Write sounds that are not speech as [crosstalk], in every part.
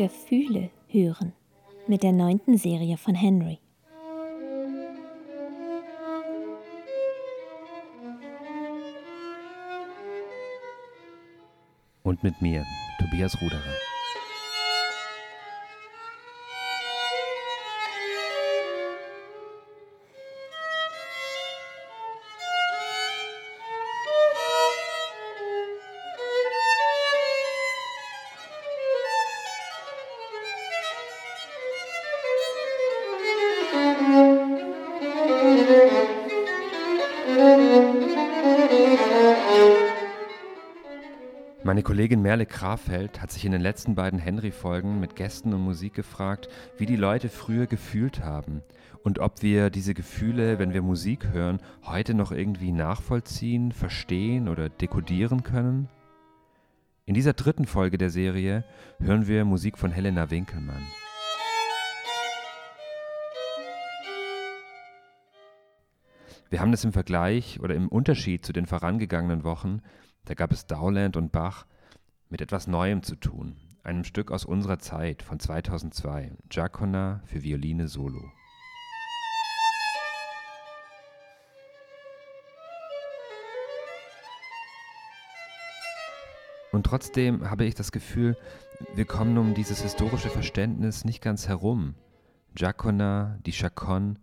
Gefühle hören mit der neunten Serie von Henry. Und mit mir, Tobias Ruderer. Meine Kollegin Merle Krafeld hat sich in den letzten beiden Henry-Folgen mit Gästen und Musik gefragt, wie die Leute früher gefühlt haben und ob wir diese Gefühle, wenn wir Musik hören, heute noch irgendwie nachvollziehen, verstehen oder dekodieren können. In dieser dritten Folge der Serie hören wir Musik von Helena Winkelmann. Wir haben es im Vergleich oder im Unterschied zu den vorangegangenen Wochen da gab es Dowland und Bach mit etwas Neuem zu tun, einem Stück aus unserer Zeit von 2002, Giacona für Violine Solo. Und trotzdem habe ich das Gefühl, wir kommen um dieses historische Verständnis nicht ganz herum. Giacona, die Chaconne,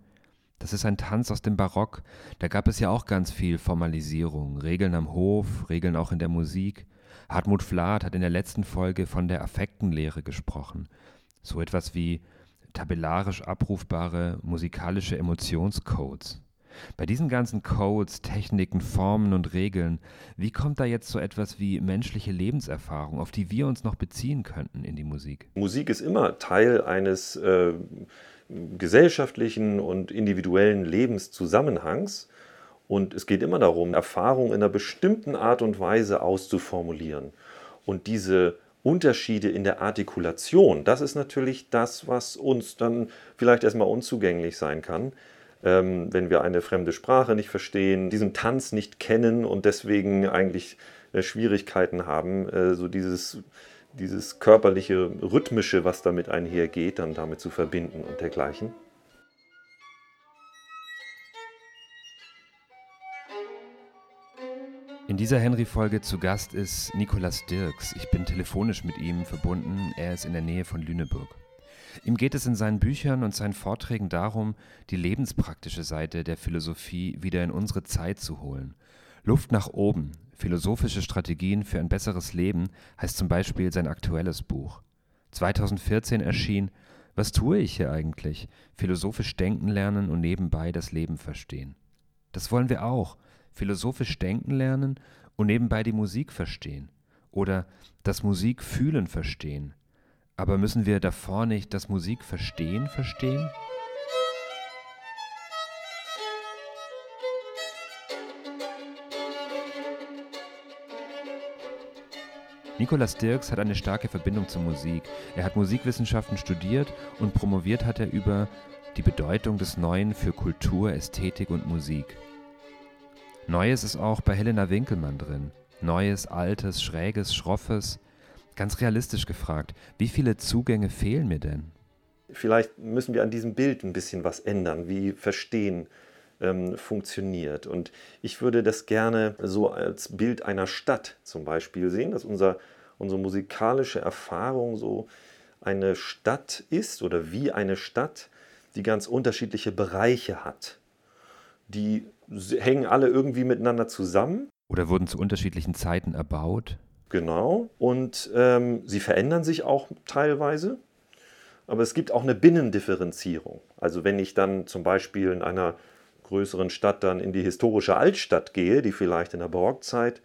das ist ein Tanz aus dem Barock. Da gab es ja auch ganz viel Formalisierung. Regeln am Hof, Regeln auch in der Musik. Hartmut Flath hat in der letzten Folge von der Affektenlehre gesprochen. So etwas wie tabellarisch abrufbare musikalische Emotionscodes. Bei diesen ganzen Codes, Techniken, Formen und Regeln, wie kommt da jetzt so etwas wie menschliche Lebenserfahrung, auf die wir uns noch beziehen könnten in die Musik? Musik ist immer Teil eines äh, gesellschaftlichen und individuellen Lebenszusammenhangs. Und es geht immer darum, Erfahrung in einer bestimmten Art und Weise auszuformulieren. Und diese Unterschiede in der Artikulation, das ist natürlich das, was uns dann vielleicht erstmal unzugänglich sein kann, ähm, wenn wir eine fremde Sprache nicht verstehen, diesen Tanz nicht kennen und deswegen eigentlich äh, Schwierigkeiten haben, äh, so dieses dieses körperliche, rhythmische, was damit einhergeht, dann damit zu verbinden und dergleichen. In dieser Henry-Folge zu Gast ist Nikolaus Dirks. Ich bin telefonisch mit ihm verbunden. Er ist in der Nähe von Lüneburg. Ihm geht es in seinen Büchern und seinen Vorträgen darum, die lebenspraktische Seite der Philosophie wieder in unsere Zeit zu holen. Luft nach oben, Philosophische Strategien für ein besseres Leben heißt zum Beispiel sein aktuelles Buch. 2014 erschien Was tue ich hier eigentlich? Philosophisch denken lernen und nebenbei das Leben verstehen. Das wollen wir auch. Philosophisch denken lernen und nebenbei die Musik verstehen. Oder das Musik fühlen verstehen. Aber müssen wir davor nicht das Musik verstehen verstehen? Nikolaus Dirks hat eine starke Verbindung zur Musik. Er hat Musikwissenschaften studiert und promoviert hat er über die Bedeutung des Neuen für Kultur, Ästhetik und Musik. Neues ist auch bei Helena Winkelmann drin. Neues, Altes, Schräges, Schroffes. Ganz realistisch gefragt, wie viele Zugänge fehlen mir denn? Vielleicht müssen wir an diesem Bild ein bisschen was ändern, wie verstehen ähm, funktioniert. Und ich würde das gerne so als Bild einer Stadt zum Beispiel sehen, dass unser, unsere musikalische Erfahrung so eine Stadt ist oder wie eine Stadt, die ganz unterschiedliche Bereiche hat. Die hängen alle irgendwie miteinander zusammen. Oder wurden zu unterschiedlichen Zeiten erbaut. Genau. Und ähm, sie verändern sich auch teilweise. Aber es gibt auch eine Binnendifferenzierung. Also wenn ich dann zum Beispiel in einer größeren Stadt dann in die historische Altstadt gehe, die vielleicht in der Barockzeit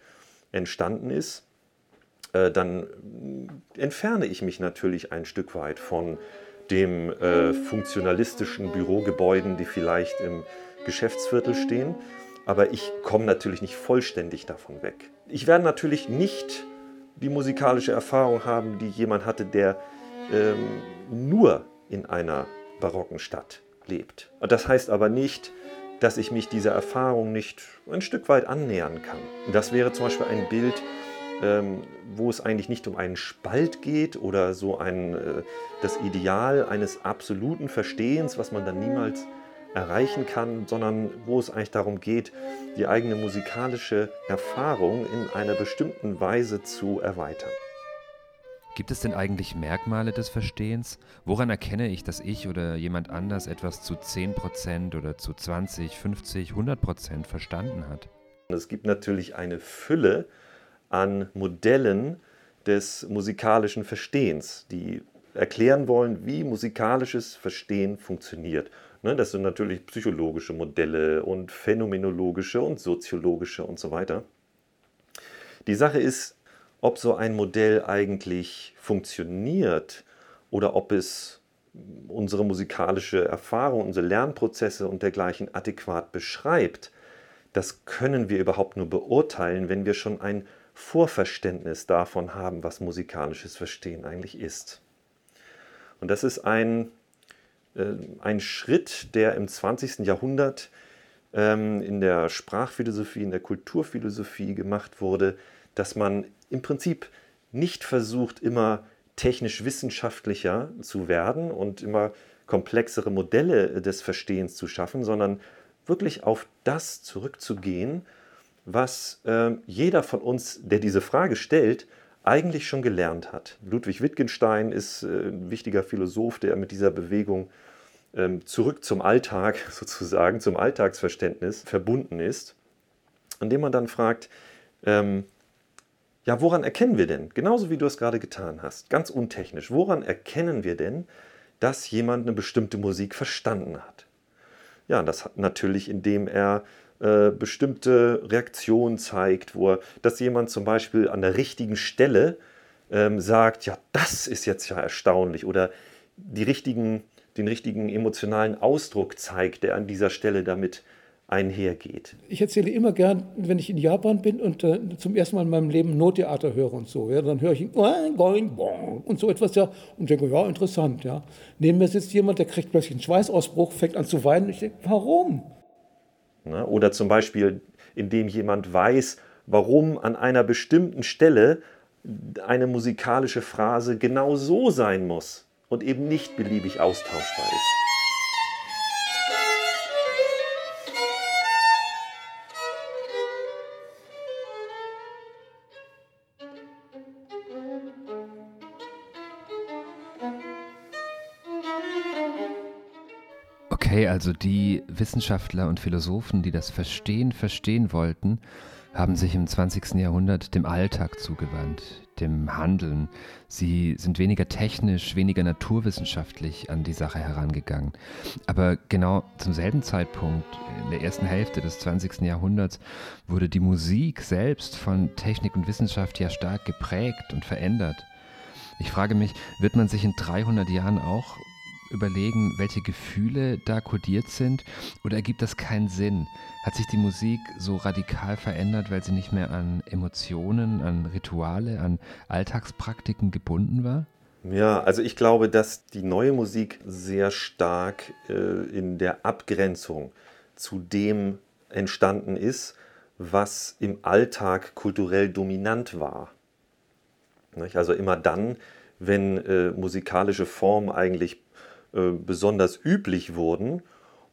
entstanden ist, äh, dann entferne ich mich natürlich ein Stück weit von dem äh, funktionalistischen Bürogebäuden, die vielleicht im Geschäftsviertel stehen. Aber ich komme natürlich nicht vollständig davon weg. Ich werde natürlich nicht die musikalische Erfahrung haben, die jemand hatte, der ähm, nur in einer barocken Stadt lebt. Und das heißt aber nicht, dass ich mich dieser Erfahrung nicht ein Stück weit annähern kann. Das wäre zum Beispiel ein Bild, ähm, wo es eigentlich nicht um einen Spalt geht oder so ein, äh, das Ideal eines absoluten Verstehens, was man dann niemals erreichen kann, sondern wo es eigentlich darum geht, die eigene musikalische Erfahrung in einer bestimmten Weise zu erweitern. Gibt es denn eigentlich Merkmale des Verstehens? Woran erkenne ich, dass ich oder jemand anders etwas zu 10% oder zu 20, 50, 100% verstanden hat? Es gibt natürlich eine Fülle an Modellen des musikalischen Verstehens, die erklären wollen, wie musikalisches Verstehen funktioniert. Ne, das sind natürlich psychologische Modelle und phänomenologische und soziologische und so weiter. Die Sache ist, ob so ein Modell eigentlich funktioniert oder ob es unsere musikalische Erfahrung, unsere Lernprozesse und dergleichen adäquat beschreibt, das können wir überhaupt nur beurteilen, wenn wir schon ein Vorverständnis davon haben, was musikalisches Verstehen eigentlich ist. Und das ist ein ein Schritt, der im 20. Jahrhundert ähm, in der Sprachphilosophie, in der Kulturphilosophie gemacht wurde, dass man im Prinzip nicht versucht, immer technisch wissenschaftlicher zu werden und immer komplexere Modelle des Verstehens zu schaffen, sondern wirklich auf das zurückzugehen, was äh, jeder von uns, der diese Frage stellt, eigentlich schon gelernt hat. Ludwig Wittgenstein ist äh, ein wichtiger Philosoph, der mit dieser Bewegung ähm, zurück zum Alltag [laughs] sozusagen, zum Alltagsverständnis verbunden ist, indem man dann fragt, ähm, ja, woran erkennen wir denn, genauso wie du es gerade getan hast, ganz untechnisch, woran erkennen wir denn, dass jemand eine bestimmte Musik verstanden hat? Ja, das hat natürlich, indem er äh, bestimmte Reaktionen zeigt, wo er, dass jemand zum Beispiel an der richtigen Stelle ähm, sagt, ja, das ist jetzt ja erstaunlich oder die richtigen, den richtigen emotionalen Ausdruck zeigt, der an dieser Stelle damit einhergeht. Ich erzähle immer gern, wenn ich in Japan bin und äh, zum ersten Mal in meinem Leben Nottheater höre und so, ja, dann höre ich und so etwas ja und denke, ja, interessant, ja. Neben mir sitzt jemand, der kriegt plötzlich einen Schweißausbruch, fängt an zu weinen. Ich denke, warum? Ne? Oder zum Beispiel, indem jemand weiß, warum an einer bestimmten Stelle eine musikalische Phrase genau so sein muss und eben nicht beliebig austauschbar ist. Okay, also die Wissenschaftler und Philosophen, die das Verstehen verstehen wollten, haben sich im 20. Jahrhundert dem Alltag zugewandt, dem Handeln. Sie sind weniger technisch, weniger naturwissenschaftlich an die Sache herangegangen. Aber genau zum selben Zeitpunkt, in der ersten Hälfte des 20. Jahrhunderts, wurde die Musik selbst von Technik und Wissenschaft ja stark geprägt und verändert. Ich frage mich, wird man sich in 300 Jahren auch überlegen, welche Gefühle da kodiert sind? Oder ergibt das keinen Sinn? Hat sich die Musik so radikal verändert, weil sie nicht mehr an Emotionen, an Rituale, an Alltagspraktiken gebunden war? Ja, also ich glaube, dass die neue Musik sehr stark äh, in der Abgrenzung zu dem entstanden ist, was im Alltag kulturell dominant war. Also immer dann, wenn äh, musikalische Formen eigentlich besonders üblich wurden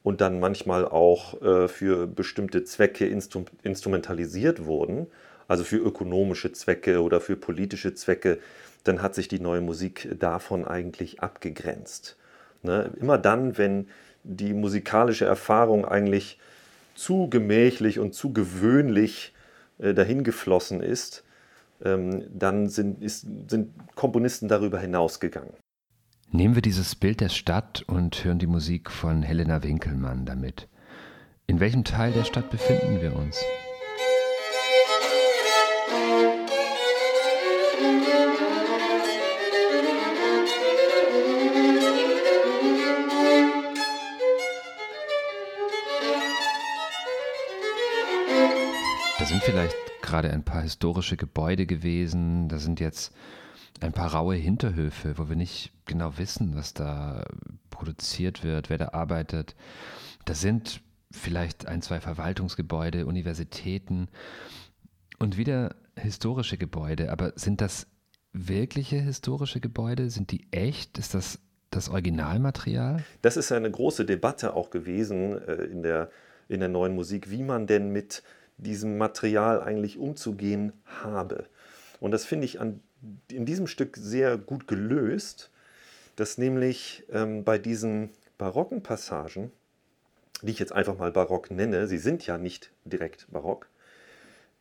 und dann manchmal auch äh, für bestimmte Zwecke instru instrumentalisiert wurden, also für ökonomische Zwecke oder für politische Zwecke, dann hat sich die neue Musik davon eigentlich abgegrenzt. Ne? Immer dann, wenn die musikalische Erfahrung eigentlich zu gemächlich und zu gewöhnlich äh, dahingeflossen ist, ähm, dann sind, ist, sind Komponisten darüber hinausgegangen. Nehmen wir dieses Bild der Stadt und hören die Musik von Helena Winkelmann damit. In welchem Teil der Stadt befinden wir uns? Da sind vielleicht gerade ein paar historische Gebäude gewesen, da sind jetzt ein paar raue Hinterhöfe, wo wir nicht genau wissen, was da produziert wird, wer da arbeitet. Da sind vielleicht ein, zwei Verwaltungsgebäude, Universitäten. Und wieder historische Gebäude, aber sind das wirkliche historische Gebäude? Sind die echt? Ist das das Originalmaterial? Das ist eine große Debatte auch gewesen äh, in, der, in der neuen Musik, wie man denn mit diesem Material eigentlich umzugehen habe. Und das finde ich an, in diesem Stück sehr gut gelöst, dass nämlich ähm, bei diesen barocken Passagen, die ich jetzt einfach mal barock nenne, sie sind ja nicht direkt barock,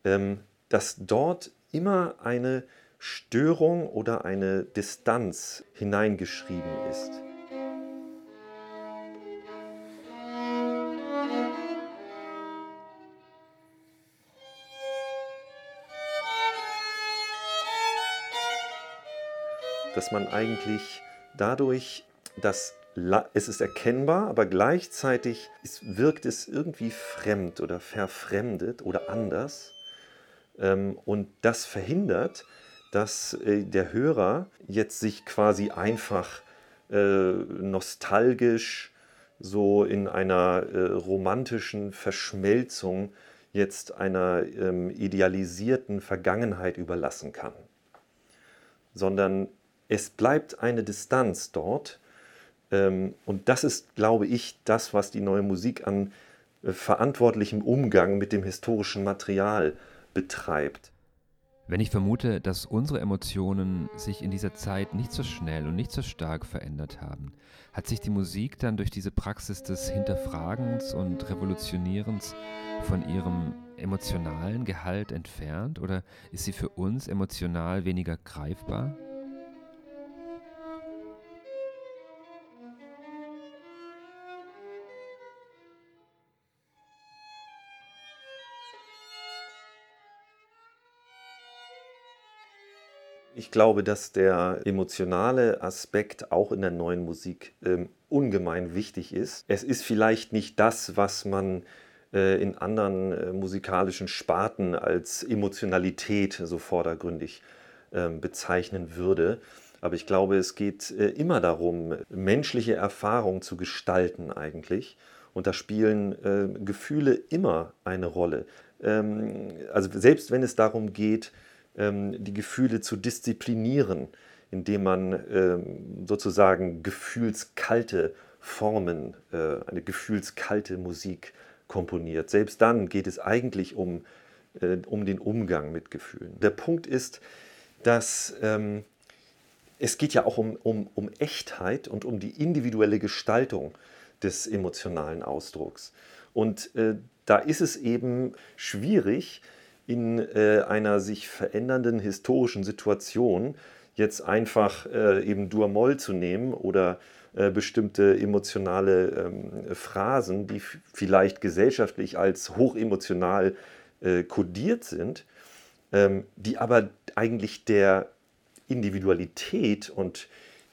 ähm, dass dort immer eine Störung oder eine Distanz hineingeschrieben ist. Dass man eigentlich dadurch, dass es ist erkennbar, aber gleichzeitig wirkt es irgendwie fremd oder verfremdet oder anders. Ähm, und das verhindert, dass äh, der Hörer jetzt sich quasi einfach äh, nostalgisch so in einer äh, romantischen Verschmelzung jetzt einer ähm, idealisierten Vergangenheit überlassen kann, sondern es bleibt eine Distanz dort. Ähm, und das ist, glaube ich, das, was die neue Musik an äh, verantwortlichem Umgang mit dem historischen Material betreibt. Wenn ich vermute, dass unsere Emotionen sich in dieser Zeit nicht so schnell und nicht so stark verändert haben, hat sich die Musik dann durch diese Praxis des Hinterfragens und Revolutionierens von ihrem emotionalen Gehalt entfernt oder ist sie für uns emotional weniger greifbar? Ich glaube, dass der emotionale Aspekt auch in der neuen Musik ähm, ungemein wichtig ist. Es ist vielleicht nicht das, was man äh, in anderen äh, musikalischen Sparten als Emotionalität so vordergründig äh, bezeichnen würde. Aber ich glaube, es geht äh, immer darum, menschliche Erfahrungen zu gestalten eigentlich. Und da spielen äh, Gefühle immer eine Rolle. Ähm, also selbst wenn es darum geht, ähm, die Gefühle zu disziplinieren, indem man ähm, sozusagen gefühlskalte Formen, äh, eine gefühlskalte Musik komponiert. Selbst dann geht es eigentlich um, äh, um den Umgang mit Gefühlen. Der Punkt ist, dass ähm, es geht ja auch um, um, um Echtheit und um die individuelle Gestaltung des emotionalen Ausdrucks. Und äh, da ist es eben schwierig, in äh, einer sich verändernden historischen Situation jetzt einfach äh, eben Dur-Moll zu nehmen oder äh, bestimmte emotionale ähm, Phrasen, die vielleicht gesellschaftlich als hochemotional äh, kodiert sind, ähm, die aber eigentlich der Individualität und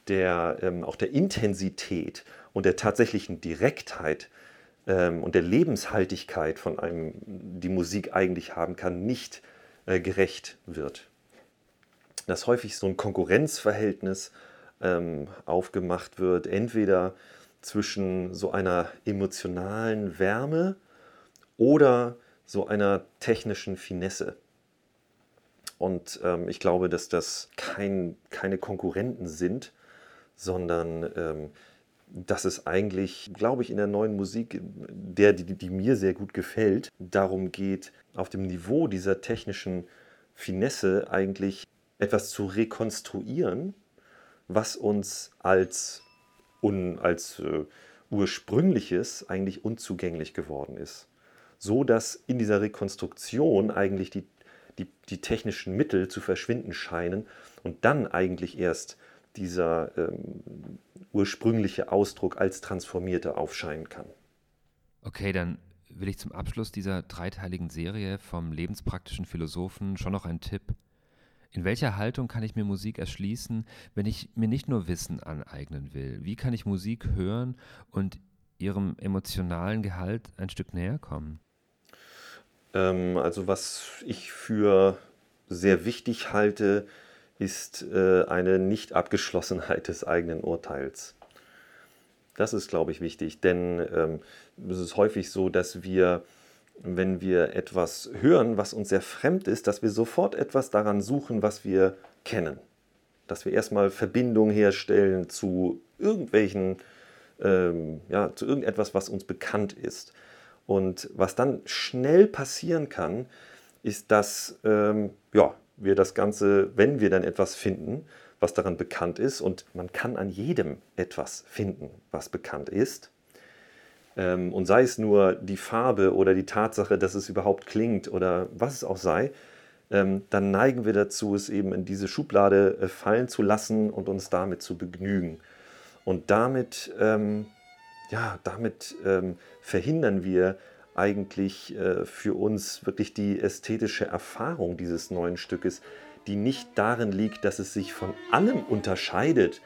der, ähm, auch der Intensität und der tatsächlichen Direktheit ähm, und der Lebenshaltigkeit von einem die Musik eigentlich haben kann, nicht äh, gerecht wird. Dass häufig so ein Konkurrenzverhältnis ähm, aufgemacht wird, entweder zwischen so einer emotionalen Wärme oder so einer technischen Finesse. Und ähm, ich glaube, dass das kein, keine Konkurrenten sind, sondern ähm, dass es eigentlich, glaube ich, in der neuen Musik, der, die, die mir sehr gut gefällt, darum geht, auf dem Niveau dieser technischen Finesse eigentlich etwas zu rekonstruieren, was uns als, un, als äh, ursprüngliches eigentlich unzugänglich geworden ist. So dass in dieser Rekonstruktion eigentlich die, die, die technischen Mittel zu verschwinden scheinen und dann eigentlich erst dieser ähm, ursprüngliche Ausdruck als transformierte aufscheinen kann. Okay, dann will ich zum Abschluss dieser dreiteiligen Serie vom lebenspraktischen Philosophen schon noch einen Tipp. In welcher Haltung kann ich mir Musik erschließen, wenn ich mir nicht nur Wissen aneignen will? Wie kann ich Musik hören und ihrem emotionalen Gehalt ein Stück näher kommen? Ähm, also was ich für sehr wichtig halte, ist äh, eine Nicht-Abgeschlossenheit des eigenen Urteils. Das ist, glaube ich, wichtig, denn ähm, es ist häufig so, dass wir wenn wir etwas hören, was uns sehr fremd ist, dass wir sofort etwas daran suchen, was wir kennen. Dass wir erstmal Verbindung herstellen zu irgendwelchen, ähm, ja, zu irgendetwas, was uns bekannt ist. Und was dann schnell passieren kann, ist, dass ähm, ja, wir das Ganze, wenn wir dann etwas finden, was daran bekannt ist, und man kann an jedem etwas finden, was bekannt ist, ähm, und sei es nur die Farbe oder die Tatsache, dass es überhaupt klingt oder was es auch sei, ähm, dann neigen wir dazu, es eben in diese Schublade äh, fallen zu lassen und uns damit zu begnügen. Und damit, ähm, ja, damit verhindern wir eigentlich äh, für uns wirklich die ästhetische Erfahrung dieses neuen Stückes, die nicht darin liegt, dass es sich von allem unterscheidet,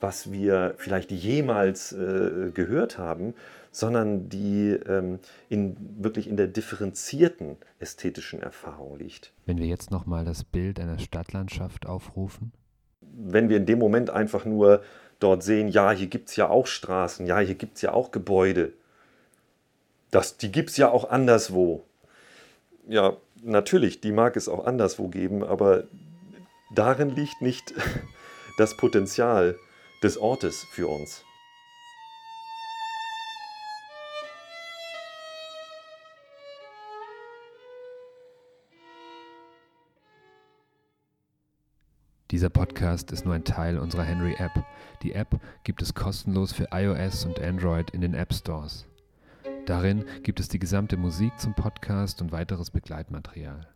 was wir vielleicht jemals äh, gehört haben, sondern die ähm, in, wirklich in der differenzierten ästhetischen Erfahrung liegt. Wenn wir jetzt nochmal das Bild einer Stadtlandschaft aufrufen? Wenn wir in dem Moment einfach nur dort sehen, ja, hier gibt es ja auch Straßen, ja, hier gibt es ja auch Gebäude, das, die gibt es ja auch anderswo. Ja, natürlich, die mag es auch anderswo geben, aber darin liegt nicht [laughs] das Potenzial des Ortes für uns. Dieser Podcast ist nur ein Teil unserer Henry App. Die App gibt es kostenlos für iOS und Android in den App Stores. Darin gibt es die gesamte Musik zum Podcast und weiteres Begleitmaterial.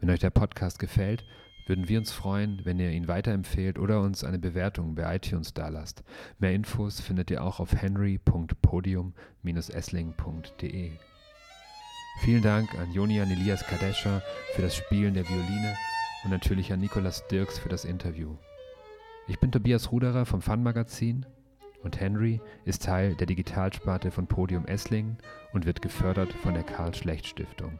Wenn euch der Podcast gefällt, würden wir uns freuen, wenn ihr ihn weiterempfehlt oder uns eine Bewertung bei iTunes dalasst. Mehr Infos findet ihr auch auf henry.podium-essling.de. Vielen Dank an Jonian Elias Kadesha für das Spielen der Violine und natürlich an Nikolas Dirks für das Interview. Ich bin Tobias Ruderer vom Fun Magazin und Henry ist Teil der Digitalsparte von Podium Esslingen und wird gefördert von der Karl Schlecht Stiftung.